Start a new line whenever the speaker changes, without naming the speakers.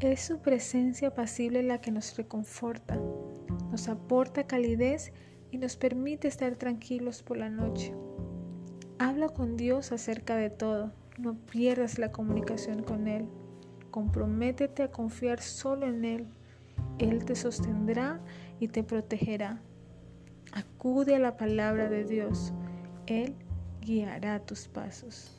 Es su presencia pasible la que nos reconforta, nos aporta calidez y nos permite estar tranquilos por la noche. Habla con Dios acerca de todo, no pierdas la comunicación con Él. Comprométete a confiar solo en Él. Él te sostendrá y te protegerá. Acude a la palabra de Dios. Él guiará tus pasos.